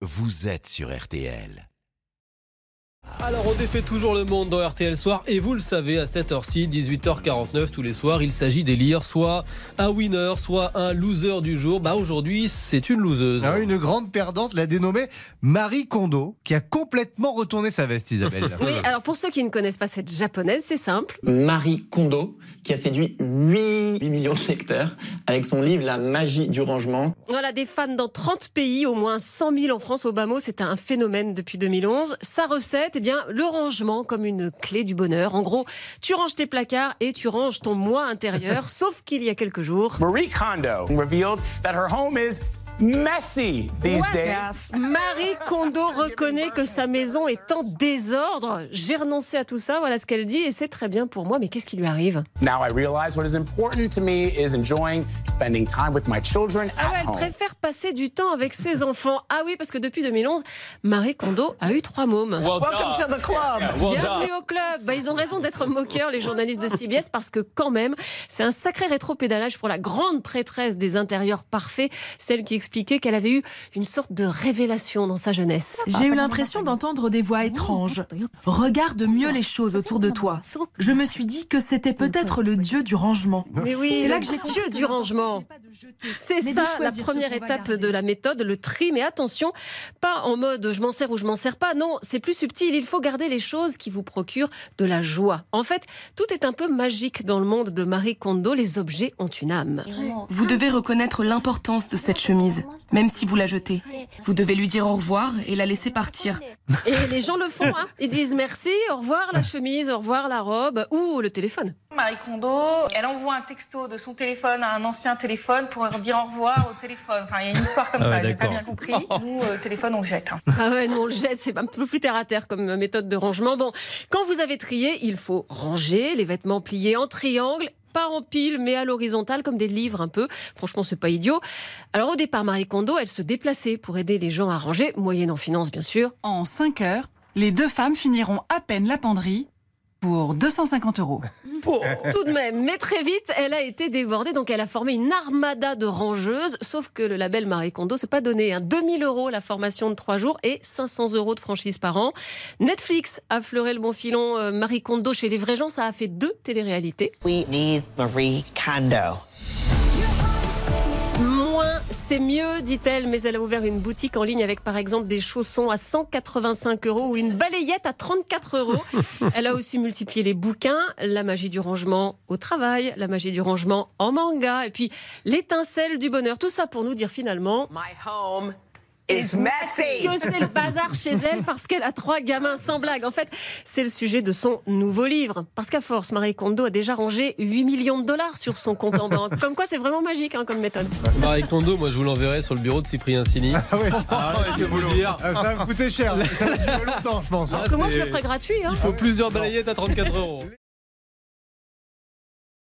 vous êtes sur RTL. Alors on défait toujours le monde dans RTL Soir et vous le savez à cette heure-ci, 18h49 tous les soirs, il s'agit d'élire soit un winner, soit un loser du jour. Bah aujourd'hui c'est une loseuse. Ah, une grande perdante l'a dénommée Marie Kondo, qui a complètement retourné sa veste, Isabelle. Oui, alors pour ceux qui ne connaissent pas cette japonaise, c'est simple. Marie Kondo, qui a séduit 8 millions de lecteurs avec son livre La magie du rangement. Voilà, des fans dans 30 pays, au moins 100 000 en France. Au bas mot, c'est un phénomène depuis 2011. Sa recette, eh le rangement comme une clé du bonheur. En gros, tu ranges tes placards et tu ranges ton moi intérieur, sauf qu'il y a quelques jours. Marie Kondo revealed that her home is messy these days. Marie Kondo reconnaît que sa maison est en désordre. J'ai renoncé à tout ça, voilà ce qu'elle dit, et c'est très bien pour moi, mais qu'est-ce qui lui arrive? Now I realize what is important to me is enjoying spending time with my children Ah ouais, at elle home. préfère passer du temps avec ses enfants. Ah oui, parce que depuis 2011, Marie Kondo a eu trois mômes. Welcome to the club. Bienvenue au club. Bah, ils ont raison d'être moqueurs, les journalistes de CBS, parce que quand même, c'est un sacré rétropédalage pour la grande prêtresse des intérieurs parfaits, celle qui qu'elle avait eu une sorte de révélation dans sa jeunesse. J'ai eu l'impression d'entendre des voix étranges. Regarde mieux les choses autour de toi. Je me suis dit que c'était peut-être le dieu du rangement. Mais oui, C'est là le que j'ai dieu du rangement. C'est ça la première étape de la méthode, le tri. Mais attention, pas en mode je m'en sers ou je m'en sers pas. Non, c'est plus subtil. Il faut garder les choses qui vous procurent de la joie. En fait, tout est un peu magique dans le monde de Marie Kondo. Les objets ont une âme. Vous devez reconnaître l'importance de cette chemise, même si vous la jetez. Vous devez lui dire au revoir et la laisser partir. Et les gens le font. Hein. Ils disent merci, au revoir la chemise, au revoir la robe ou le téléphone. Marie Kondo, elle envoie un texto de son téléphone à un ancien téléphone pour leur dire au revoir au téléphone. Enfin, il y a une histoire comme Ah ça, ouais, j'ai pas bien compris. Nous, euh, téléphone, on le jette. hein. Ah ouais, nous on le jette, c'est un peu plus terre à terre comme méthode de rangement. Bon, quand vous avez trié, il faut ranger les vêtements pliés en triangle. Pas en pile, mais à l'horizontale, comme des livres un peu. Franchement, c'est pas idiot. Alors, au départ, Marie Kondo, elle se déplaçait pour aider les gens à ranger, moyennant finance, bien sûr. En 5 heures, les deux femmes finiront à peine la penderie pour 250 euros. Tout de même, mais très vite, elle a été débordée, donc elle a formé une armada de rangeuses. Sauf que le label Marie Kondo, c'est pas donné. Hein. 2000 euros la formation de 3 jours et 500 euros de franchise par an. Netflix a fleuré le bon filon. euh, Marie Kondo chez les vrais gens, ça a fait deux téléréalités. We need Marie Kondo. C'est mieux, dit-elle, mais elle a ouvert une boutique en ligne avec par exemple des chaussons à 185 euros ou une balayette à 34 euros. Elle a aussi multiplié les bouquins, la magie du rangement au travail, la magie du rangement en manga, et puis l'étincelle du bonheur. Tout ça pour nous dire finalement My home is messy. que c'est le bazar chez elle parce qu'elle a trois gamins sans blague? En fait, c'est le sujet de son nouveau livre. Parce qu'à force, Marie Kondo a déjà rangé 8 millions de dollars sur son compte en banque. Comme quoi, c'est vraiment magique hein, comme méthode. Marie Kondo, moi je vous l'enverrai sur le bureau de Cyprien Sini. Ah ouais, Ah, je peux vous le dire. Ah, ça va me coûter cher. Ça va durer longtemps, je pense. hein. Ah, moi, je le ferai gratuit. Hein? Il faut plusieurs balayettes à 34 euros.